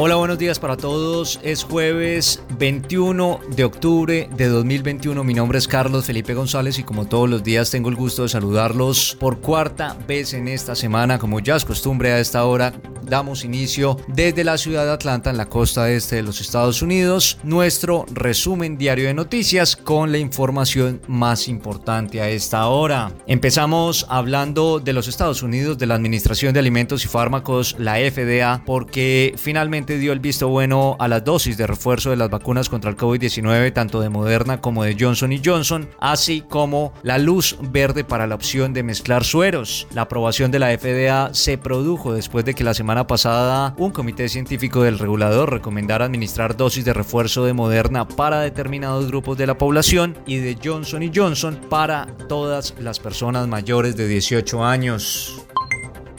Hola, buenos días para todos. Es jueves 21 de octubre de 2021. Mi nombre es Carlos Felipe González y como todos los días tengo el gusto de saludarlos por cuarta vez en esta semana. Como ya es costumbre a esta hora, damos inicio desde la ciudad de Atlanta en la costa este de los Estados Unidos nuestro resumen diario de noticias con la información más importante a esta hora. Empezamos hablando de los Estados Unidos, de la Administración de Alimentos y Fármacos, la FDA, porque finalmente dio el visto bueno a las dosis de refuerzo de las vacunas contra el COVID-19, tanto de Moderna como de Johnson Johnson, así como la luz verde para la opción de mezclar sueros. La aprobación de la FDA se produjo después de que la semana pasada un comité científico del regulador recomendara administrar dosis de refuerzo de Moderna para determinados grupos de la población y de Johnson Johnson para todas las personas mayores de 18 años.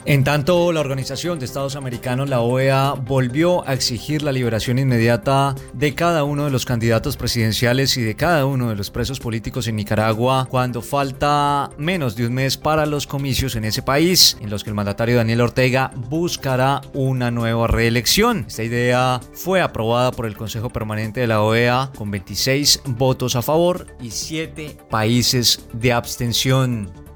En tanto, la Organización de Estados Americanos, la OEA, volvió a exigir la liberación inmediata de cada uno de los candidatos presidenciales y de cada uno de los presos políticos en Nicaragua cuando falta menos de un mes para los comicios en ese país, en los que el mandatario Daniel Ortega buscará una nueva reelección. Esta idea fue aprobada por el Consejo Permanente de la OEA con 26 votos a favor y 7 países de abstención.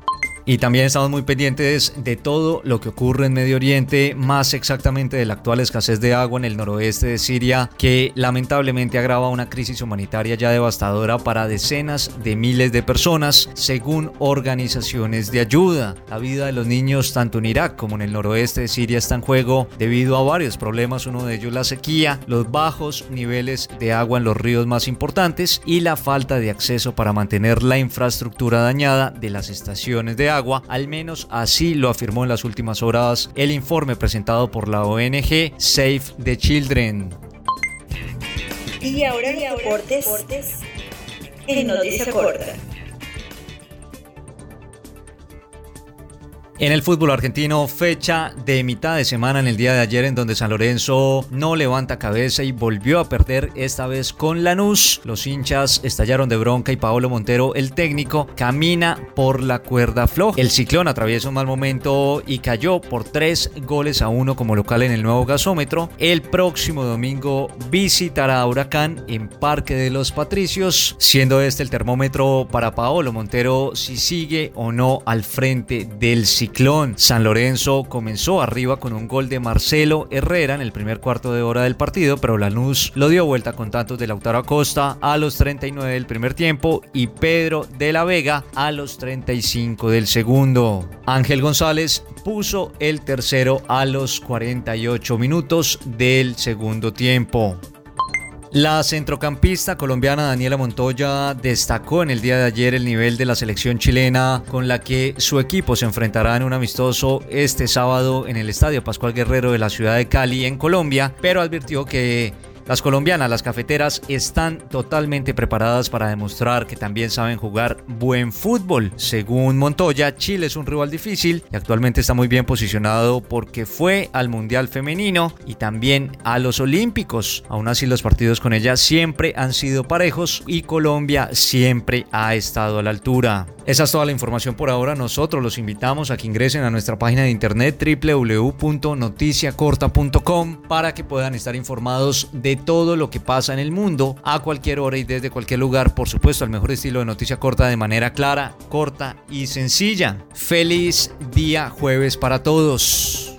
Y también estamos muy pendientes de todo lo que ocurre en Medio Oriente, más exactamente de la actual escasez de agua en el noroeste de Siria, que lamentablemente agrava una crisis humanitaria ya devastadora para decenas de miles de personas, según organizaciones de ayuda. La vida de los niños, tanto en Irak como en el noroeste de Siria, está en juego debido a varios problemas, uno de ellos la sequía, los bajos niveles de agua en los ríos más importantes y la falta de acceso para mantener la infraestructura dañada de las estaciones de agua agua, al menos así lo afirmó en las últimas horas el informe presentado por la ONG Save the Children. Y ahora, y deportes, en Noticia Corta. En el fútbol argentino, fecha de mitad de semana en el día de ayer en donde San Lorenzo no levanta cabeza y volvió a perder esta vez con Lanús. Los hinchas estallaron de bronca y Paolo Montero, el técnico, camina por la cuerda floja. El ciclón atraviesa un mal momento y cayó por tres goles a uno como local en el nuevo gasómetro. El próximo domingo visitará a Huracán en Parque de los Patricios, siendo este el termómetro para Paolo Montero si sigue o no al frente del ciclón. Ciclón. San Lorenzo comenzó arriba con un gol de Marcelo Herrera en el primer cuarto de hora del partido, pero Lanús lo dio vuelta con tantos de Lautaro Acosta a los 39 del primer tiempo y Pedro de la Vega a los 35 del segundo. Ángel González puso el tercero a los 48 minutos del segundo tiempo. La centrocampista colombiana Daniela Montoya destacó en el día de ayer el nivel de la selección chilena con la que su equipo se enfrentará en un amistoso este sábado en el Estadio Pascual Guerrero de la ciudad de Cali en Colombia, pero advirtió que las colombianas, las cafeteras, están totalmente preparadas para demostrar que también saben jugar buen fútbol. Según Montoya, Chile es un rival difícil y actualmente está muy bien posicionado porque fue al Mundial Femenino y también a los Olímpicos. Aún así, los partidos con ella siempre han sido parejos y Colombia siempre ha estado a la altura. Esa es toda la información por ahora. Nosotros los invitamos a que ingresen a nuestra página de internet www.noticiacorta.com para que puedan estar informados de todo lo que pasa en el mundo a cualquier hora y desde cualquier lugar. Por supuesto, al mejor estilo de noticia corta de manera clara, corta y sencilla. Feliz día jueves para todos.